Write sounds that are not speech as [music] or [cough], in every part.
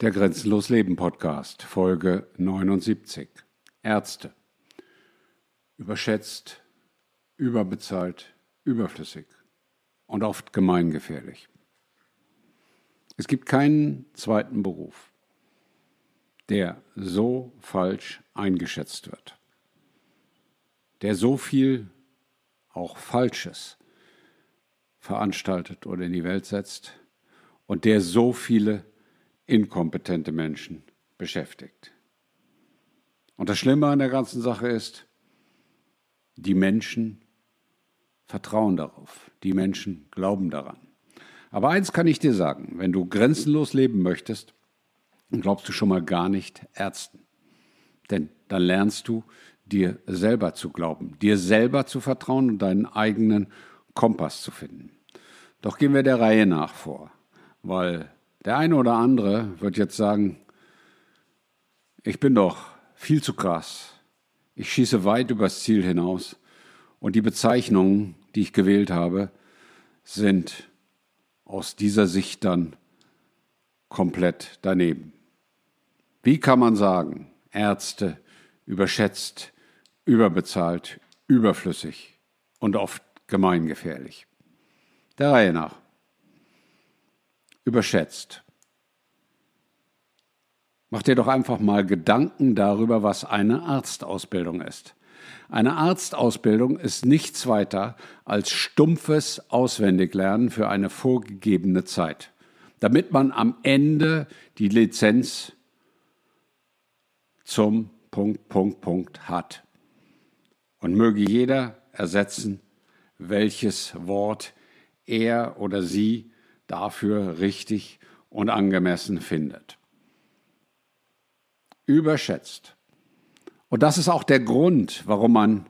Der Grenzenlos Leben Podcast, Folge 79. Ärzte. Überschätzt, überbezahlt, überflüssig und oft gemeingefährlich. Es gibt keinen zweiten Beruf, der so falsch eingeschätzt wird, der so viel auch Falsches veranstaltet oder in die Welt setzt und der so viele inkompetente Menschen beschäftigt. Und das Schlimme an der ganzen Sache ist, die Menschen vertrauen darauf, die Menschen glauben daran. Aber eins kann ich dir sagen, wenn du grenzenlos leben möchtest, dann glaubst du schon mal gar nicht Ärzten. Denn dann lernst du dir selber zu glauben, dir selber zu vertrauen und deinen eigenen Kompass zu finden. Doch gehen wir der Reihe nach vor, weil der eine oder andere wird jetzt sagen, ich bin doch viel zu krass. Ich schieße weit übers Ziel hinaus. Und die Bezeichnungen, die ich gewählt habe, sind aus dieser Sicht dann komplett daneben. Wie kann man sagen, Ärzte überschätzt, überbezahlt, überflüssig und oft gemeingefährlich? Der Reihe nach überschätzt. Mach dir doch einfach mal Gedanken darüber, was eine Arztausbildung ist. Eine Arztausbildung ist nichts weiter als stumpfes Auswendiglernen für eine vorgegebene Zeit, damit man am Ende die Lizenz zum Punkt, Punkt, Punkt hat. Und möge jeder ersetzen, welches Wort er oder sie dafür richtig und angemessen findet. Überschätzt. Und das ist auch der Grund, warum man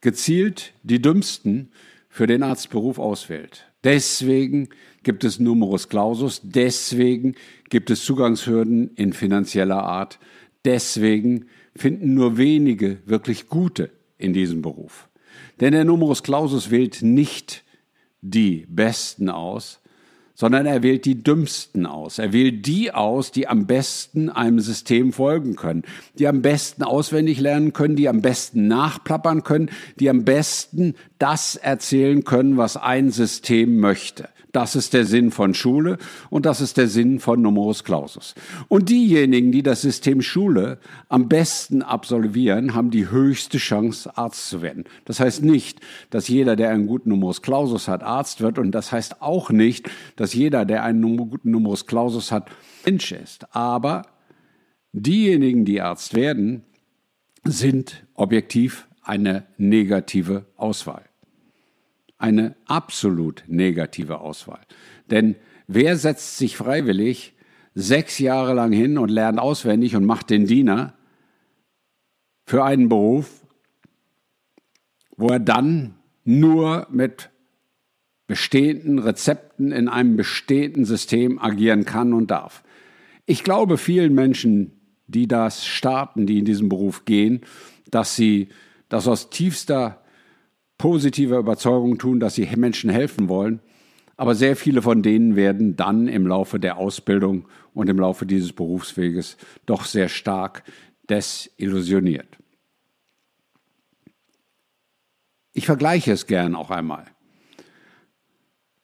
gezielt die Dümmsten für den Arztberuf auswählt. Deswegen gibt es Numerus Clausus, deswegen gibt es Zugangshürden in finanzieller Art, deswegen finden nur wenige wirklich gute in diesem Beruf. Denn der Numerus Clausus wählt nicht die Besten aus, sondern er wählt die dümmsten aus. Er wählt die aus, die am besten einem System folgen können, die am besten auswendig lernen können, die am besten nachplappern können, die am besten das erzählen können, was ein System möchte. Das ist der Sinn von Schule und das ist der Sinn von Numerus Clausus. Und diejenigen, die das System Schule am besten absolvieren, haben die höchste Chance, Arzt zu werden. Das heißt nicht, dass jeder, der einen guten Numerus Clausus hat, Arzt wird und das heißt auch nicht, dass jeder, der einen guten Numerus Clausus hat, Mensch ist. Aber diejenigen, die Arzt werden, sind objektiv eine negative Auswahl eine absolut negative Auswahl. Denn wer setzt sich freiwillig sechs Jahre lang hin und lernt auswendig und macht den Diener für einen Beruf, wo er dann nur mit bestehenden Rezepten in einem bestehenden System agieren kann und darf. Ich glaube vielen Menschen, die das starten, die in diesen Beruf gehen, dass sie das aus tiefster positiver Überzeugung tun, dass sie Menschen helfen wollen. Aber sehr viele von denen werden dann im Laufe der Ausbildung und im Laufe dieses Berufsweges doch sehr stark desillusioniert. Ich vergleiche es gern auch einmal.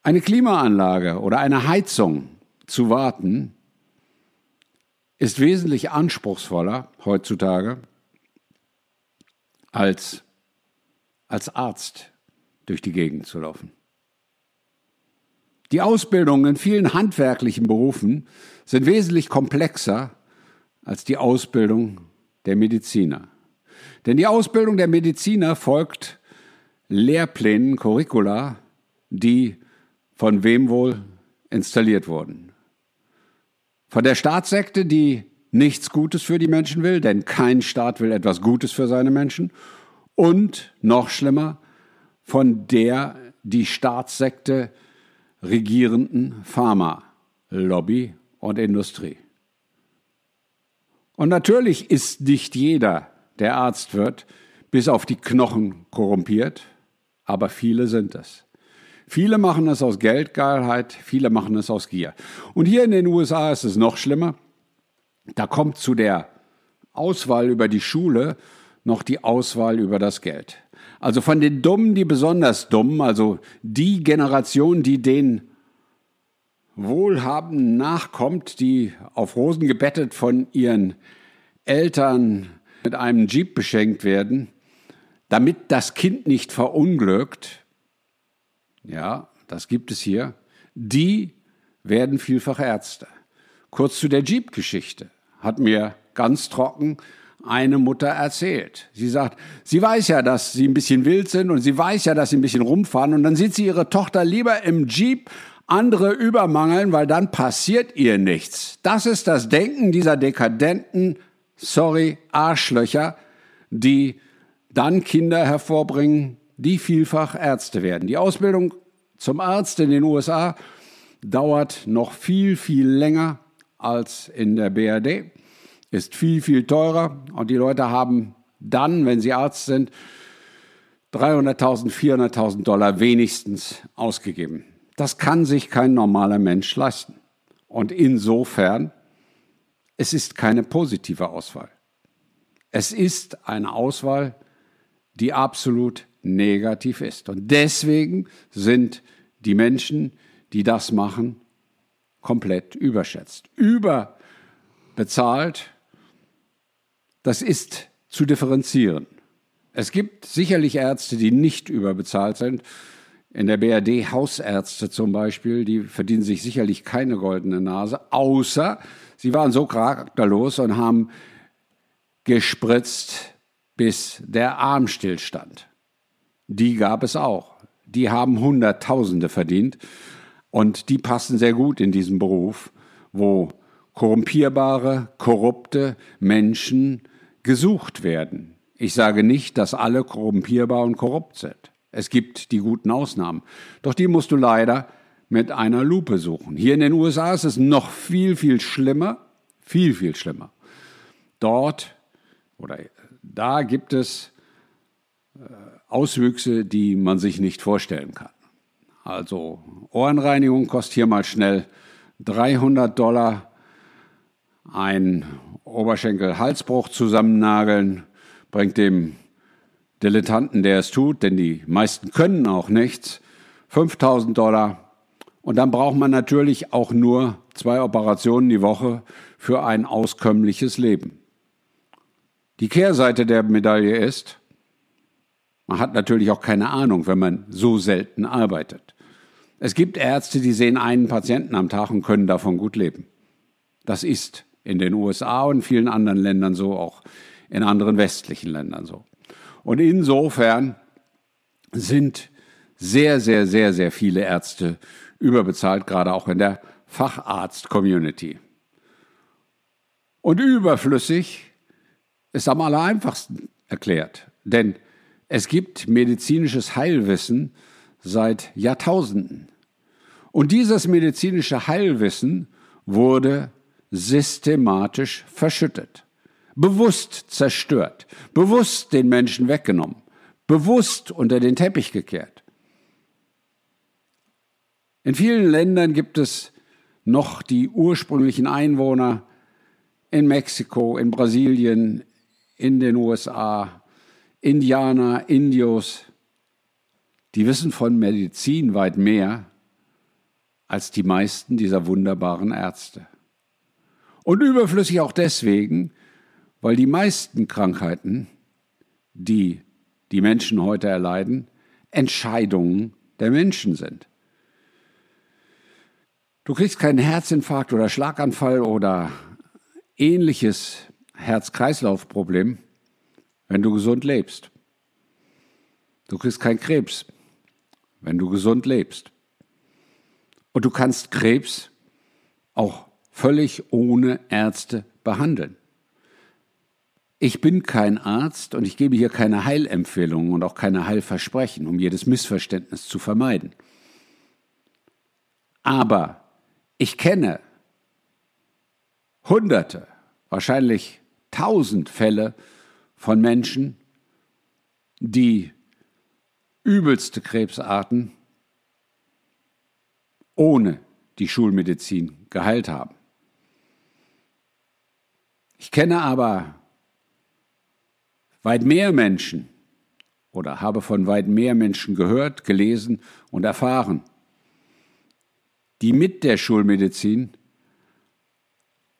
Eine Klimaanlage oder eine Heizung zu warten ist wesentlich anspruchsvoller heutzutage als als Arzt durch die Gegend zu laufen. Die Ausbildungen in vielen handwerklichen Berufen sind wesentlich komplexer als die Ausbildung der Mediziner. Denn die Ausbildung der Mediziner folgt Lehrplänen, Curricula, die von wem wohl installiert wurden. Von der Staatssekte, die nichts Gutes für die Menschen will, denn kein Staat will etwas Gutes für seine Menschen, und noch schlimmer, von der die Staatssekte regierenden Pharma-Lobby und Industrie. Und natürlich ist nicht jeder, der Arzt wird, bis auf die Knochen korrumpiert, aber viele sind es. Viele machen es aus Geldgeilheit, viele machen es aus Gier. Und hier in den USA ist es noch schlimmer. Da kommt zu der Auswahl über die Schule noch die Auswahl über das Geld. Also von den Dummen die besonders Dummen, also die Generation, die den Wohlhabenden nachkommt, die auf Rosen gebettet von ihren Eltern mit einem Jeep beschenkt werden, damit das Kind nicht verunglückt, ja, das gibt es hier, die werden vielfach Ärzte. Kurz zu der Jeep-Geschichte hat mir ganz trocken eine Mutter erzählt. Sie sagt, sie weiß ja, dass sie ein bisschen wild sind und sie weiß ja, dass sie ein bisschen rumfahren und dann sieht sie ihre Tochter lieber im Jeep andere übermangeln, weil dann passiert ihr nichts. Das ist das Denken dieser dekadenten, sorry, Arschlöcher, die dann Kinder hervorbringen, die vielfach Ärzte werden. Die Ausbildung zum Arzt in den USA dauert noch viel, viel länger als in der BRD ist viel, viel teurer und die Leute haben dann, wenn sie Arzt sind, 300.000, 400.000 Dollar wenigstens ausgegeben. Das kann sich kein normaler Mensch leisten. Und insofern, es ist keine positive Auswahl. Es ist eine Auswahl, die absolut negativ ist. Und deswegen sind die Menschen, die das machen, komplett überschätzt. Überbezahlt das ist zu differenzieren. Es gibt sicherlich Ärzte, die nicht überbezahlt sind. In der BRD Hausärzte zum Beispiel, die verdienen sich sicherlich keine goldene Nase, außer sie waren so charakterlos und haben gespritzt, bis der Arm stillstand. Die gab es auch. Die haben Hunderttausende verdient und die passen sehr gut in diesen Beruf, wo korrumpierbare, korrupte Menschen gesucht werden. Ich sage nicht, dass alle korrumpierbar und korrupt sind. Es gibt die guten Ausnahmen. Doch die musst du leider mit einer Lupe suchen. Hier in den USA ist es noch viel, viel schlimmer. Viel, viel schlimmer. Dort oder da gibt es äh, Auswüchse, die man sich nicht vorstellen kann. Also Ohrenreinigung kostet hier mal schnell 300 Dollar. Ein Oberschenkel-Halsbruch zusammennageln, bringt dem Dilettanten, der es tut, denn die meisten können auch nichts, 5000 Dollar. Und dann braucht man natürlich auch nur zwei Operationen die Woche für ein auskömmliches Leben. Die Kehrseite der Medaille ist, man hat natürlich auch keine Ahnung, wenn man so selten arbeitet. Es gibt Ärzte, die sehen einen Patienten am Tag und können davon gut leben. Das ist in den USA und vielen anderen Ländern so, auch in anderen westlichen Ländern so. Und insofern sind sehr, sehr, sehr, sehr viele Ärzte überbezahlt, gerade auch in der Facharzt-Community. Und überflüssig ist am aller einfachsten erklärt, denn es gibt medizinisches Heilwissen seit Jahrtausenden. Und dieses medizinische Heilwissen wurde systematisch verschüttet, bewusst zerstört, bewusst den Menschen weggenommen, bewusst unter den Teppich gekehrt. In vielen Ländern gibt es noch die ursprünglichen Einwohner in Mexiko, in Brasilien, in den USA, Indianer, Indios, die wissen von Medizin weit mehr als die meisten dieser wunderbaren Ärzte. Und überflüssig auch deswegen, weil die meisten Krankheiten, die die Menschen heute erleiden, Entscheidungen der Menschen sind. Du kriegst keinen Herzinfarkt oder Schlaganfall oder ähnliches Herz-Kreislauf-Problem, wenn du gesund lebst. Du kriegst keinen Krebs, wenn du gesund lebst. Und du kannst Krebs auch völlig ohne Ärzte behandeln. Ich bin kein Arzt und ich gebe hier keine Heilempfehlungen und auch keine Heilversprechen, um jedes Missverständnis zu vermeiden. Aber ich kenne Hunderte, wahrscheinlich tausend Fälle von Menschen, die übelste Krebsarten ohne die Schulmedizin geheilt haben. Ich kenne aber weit mehr Menschen oder habe von weit mehr Menschen gehört, gelesen und erfahren, die mit der Schulmedizin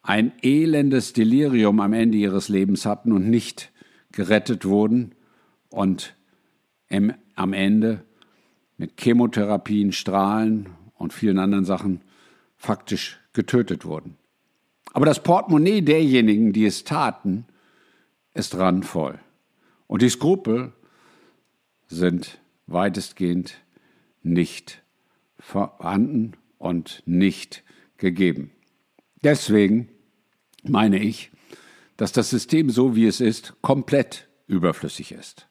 ein elendes Delirium am Ende ihres Lebens hatten und nicht gerettet wurden und im, am Ende mit Chemotherapien, Strahlen und vielen anderen Sachen faktisch getötet wurden. Aber das Portemonnaie derjenigen, die es taten, ist randvoll. Und die Skrupel sind weitestgehend nicht vorhanden und nicht gegeben. Deswegen meine ich, dass das System so wie es ist, komplett überflüssig ist.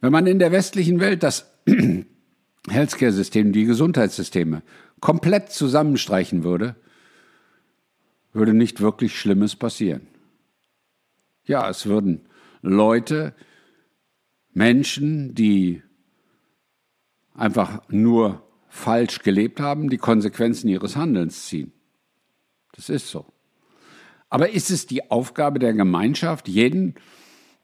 Wenn man in der westlichen Welt das [clears throat] Healthcare-System, die Gesundheitssysteme komplett zusammenstreichen würde, würde nicht wirklich Schlimmes passieren. Ja, es würden Leute, Menschen, die einfach nur falsch gelebt haben, die Konsequenzen ihres Handelns ziehen. Das ist so. Aber ist es die Aufgabe der Gemeinschaft, jeden,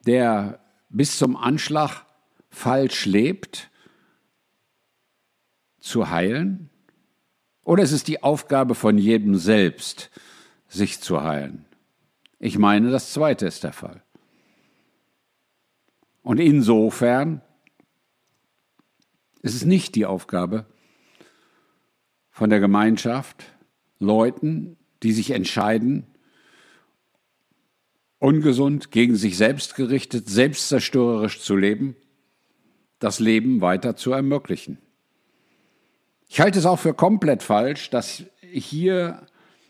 der bis zum Anschlag falsch lebt, zu heilen? Oder ist es die Aufgabe von jedem selbst, sich zu heilen? Ich meine, das Zweite ist der Fall. Und insofern ist es nicht die Aufgabe von der Gemeinschaft, Leuten, die sich entscheiden, ungesund, gegen sich selbst gerichtet, selbstzerstörerisch zu leben, das Leben weiter zu ermöglichen. Ich halte es auch für komplett falsch, dass hier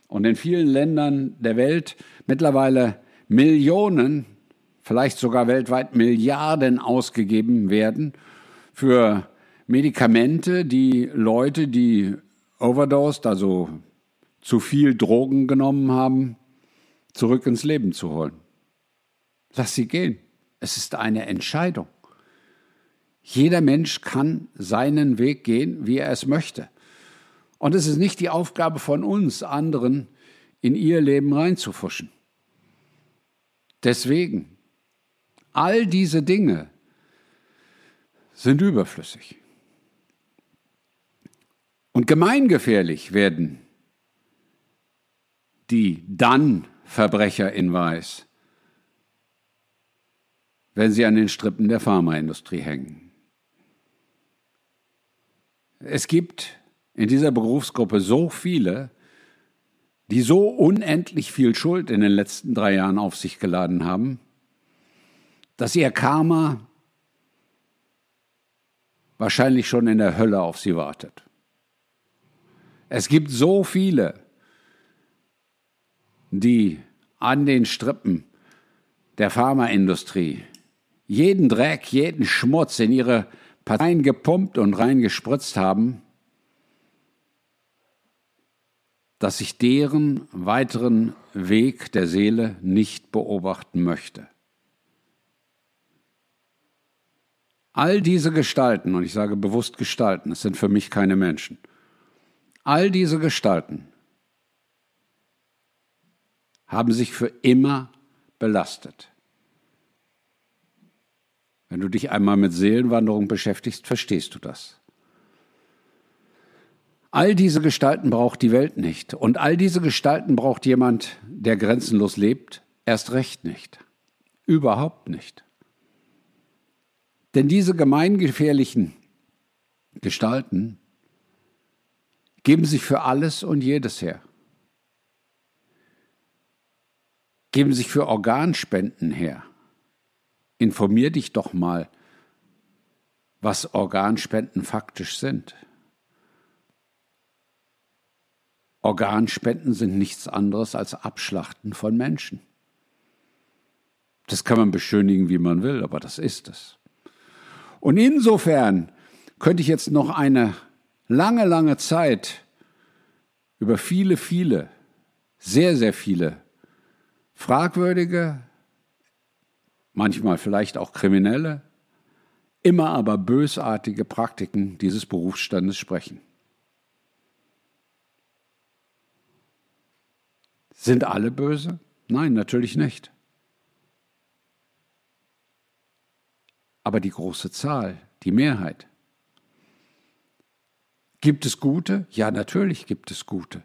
und in vielen Ländern der Welt mittlerweile Millionen, vielleicht sogar weltweit Milliarden ausgegeben werden für Medikamente, die Leute, die overdosed, also zu viel Drogen genommen haben, zurück ins Leben zu holen. Lass sie gehen. Es ist eine Entscheidung. Jeder Mensch kann seinen Weg gehen, wie er es möchte. Und es ist nicht die Aufgabe von uns, anderen in ihr Leben reinzufuschen. Deswegen, all diese Dinge sind überflüssig. Und gemeingefährlich werden die dann Verbrecher in Weiß, wenn sie an den Strippen der Pharmaindustrie hängen. Es gibt in dieser Berufsgruppe so viele, die so unendlich viel Schuld in den letzten drei Jahren auf sich geladen haben, dass ihr Karma wahrscheinlich schon in der Hölle auf sie wartet. Es gibt so viele, die an den Strippen der Pharmaindustrie jeden Dreck, jeden Schmutz in ihre Parteien gepumpt und reingespritzt haben, dass ich deren weiteren Weg der Seele nicht beobachten möchte. All diese Gestalten, und ich sage bewusst Gestalten, es sind für mich keine Menschen, all diese Gestalten haben sich für immer belastet. Wenn du dich einmal mit Seelenwanderung beschäftigst, verstehst du das. All diese Gestalten braucht die Welt nicht. Und all diese Gestalten braucht jemand, der grenzenlos lebt, erst recht nicht. Überhaupt nicht. Denn diese gemeingefährlichen Gestalten geben sich für alles und jedes her. geben sich für Organspenden her. Informier dich doch mal, was Organspenden faktisch sind. Organspenden sind nichts anderes als Abschlachten von Menschen. Das kann man beschönigen, wie man will, aber das ist es. Und insofern könnte ich jetzt noch eine lange, lange Zeit über viele, viele, sehr, sehr viele fragwürdige, manchmal vielleicht auch kriminelle, immer aber bösartige Praktiken dieses Berufsstandes sprechen. Sind alle böse? Nein, natürlich nicht. Aber die große Zahl, die Mehrheit. Gibt es gute? Ja, natürlich gibt es gute.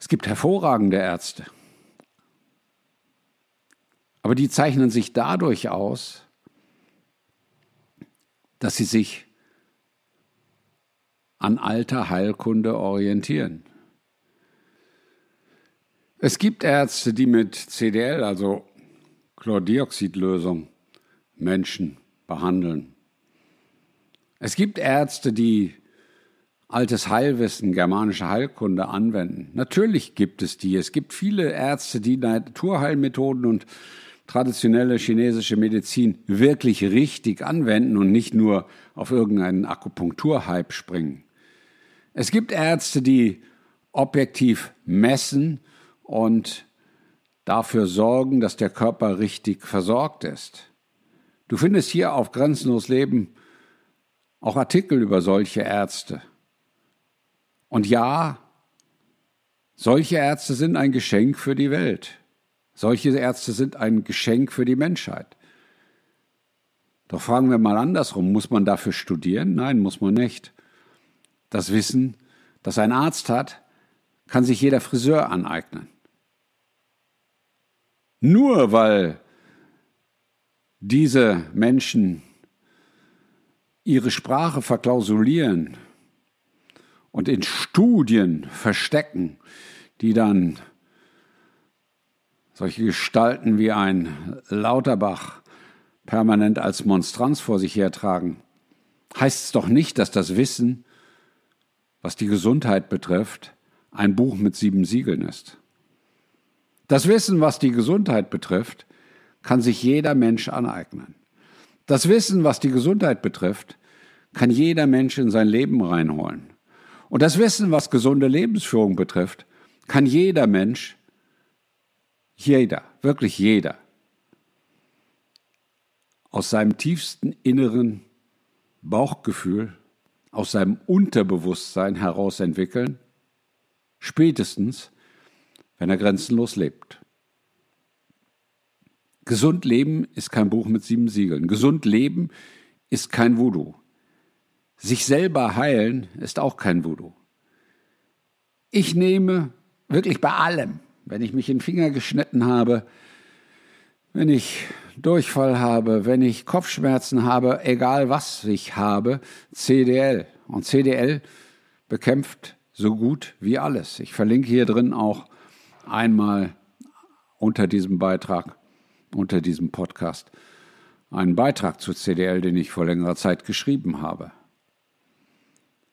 Es gibt hervorragende Ärzte. Aber die zeichnen sich dadurch aus, dass sie sich an alter Heilkunde orientieren. Es gibt Ärzte, die mit CDL, also Chlordioxidlösung, Menschen behandeln. Es gibt Ärzte, die altes Heilwissen, germanische Heilkunde anwenden. Natürlich gibt es die. Es gibt viele Ärzte, die Naturheilmethoden und traditionelle chinesische Medizin wirklich richtig anwenden und nicht nur auf irgendeinen Akupunkturhype springen. Es gibt Ärzte, die objektiv messen und dafür sorgen, dass der Körper richtig versorgt ist. Du findest hier auf Grenzenlos Leben auch Artikel über solche Ärzte. Und ja, solche Ärzte sind ein Geschenk für die Welt. Solche Ärzte sind ein Geschenk für die Menschheit. Doch fragen wir mal andersrum, muss man dafür studieren? Nein, muss man nicht. Das Wissen, das ein Arzt hat, kann sich jeder Friseur aneignen. Nur weil diese Menschen ihre Sprache verklausulieren und in Studien verstecken, die dann solche Gestalten wie ein Lauterbach permanent als Monstranz vor sich hertragen, heißt es doch nicht, dass das Wissen was die Gesundheit betrifft, ein Buch mit sieben Siegeln ist. Das Wissen, was die Gesundheit betrifft, kann sich jeder Mensch aneignen. Das Wissen, was die Gesundheit betrifft, kann jeder Mensch in sein Leben reinholen. Und das Wissen, was gesunde Lebensführung betrifft, kann jeder Mensch, jeder, wirklich jeder, aus seinem tiefsten inneren Bauchgefühl aus seinem Unterbewusstsein heraus entwickeln, spätestens, wenn er grenzenlos lebt. Gesund leben ist kein Buch mit sieben Siegeln. Gesund leben ist kein Voodoo. Sich selber heilen ist auch kein Voodoo. Ich nehme wirklich bei allem, wenn ich mich in den Finger geschnitten habe, wenn ich Durchfall habe, wenn ich Kopfschmerzen habe, egal was ich habe, CDL. Und CDL bekämpft so gut wie alles. Ich verlinke hier drin auch einmal unter diesem Beitrag, unter diesem Podcast, einen Beitrag zu CDL, den ich vor längerer Zeit geschrieben habe.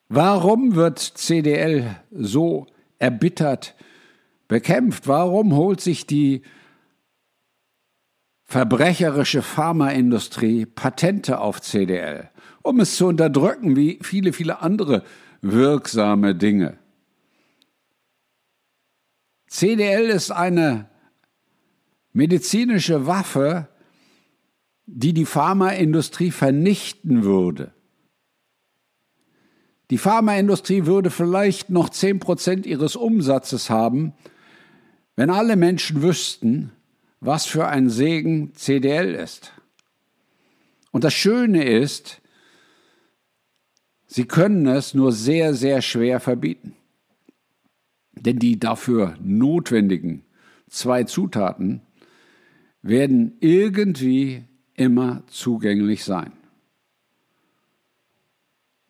Warum wird CDL so erbittert bekämpft? Warum holt sich die verbrecherische Pharmaindustrie Patente auf CDL, um es zu unterdrücken wie viele, viele andere wirksame Dinge. CDL ist eine medizinische Waffe, die die Pharmaindustrie vernichten würde. Die Pharmaindustrie würde vielleicht noch 10% ihres Umsatzes haben, wenn alle Menschen wüssten, was für ein Segen CDL ist. Und das Schöne ist, sie können es nur sehr, sehr schwer verbieten. Denn die dafür notwendigen zwei Zutaten werden irgendwie immer zugänglich sein.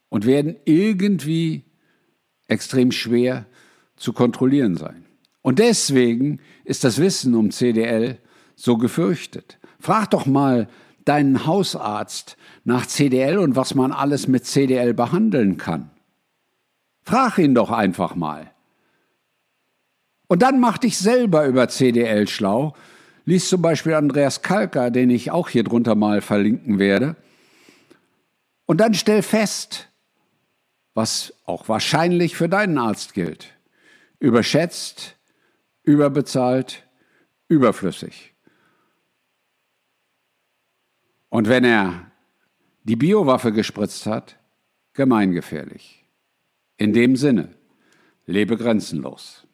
Und werden irgendwie extrem schwer zu kontrollieren sein. Und deswegen ist das Wissen um CDL so gefürchtet. Frag doch mal deinen Hausarzt nach CDL und was man alles mit CDL behandeln kann. Frag ihn doch einfach mal. Und dann mach dich selber über CDL schlau. Lies zum Beispiel Andreas Kalker, den ich auch hier drunter mal verlinken werde. Und dann stell fest, was auch wahrscheinlich für deinen Arzt gilt. Überschätzt, überbezahlt, überflüssig. Und wenn er die Biowaffe gespritzt hat, gemeingefährlich. In dem Sinne, lebe grenzenlos.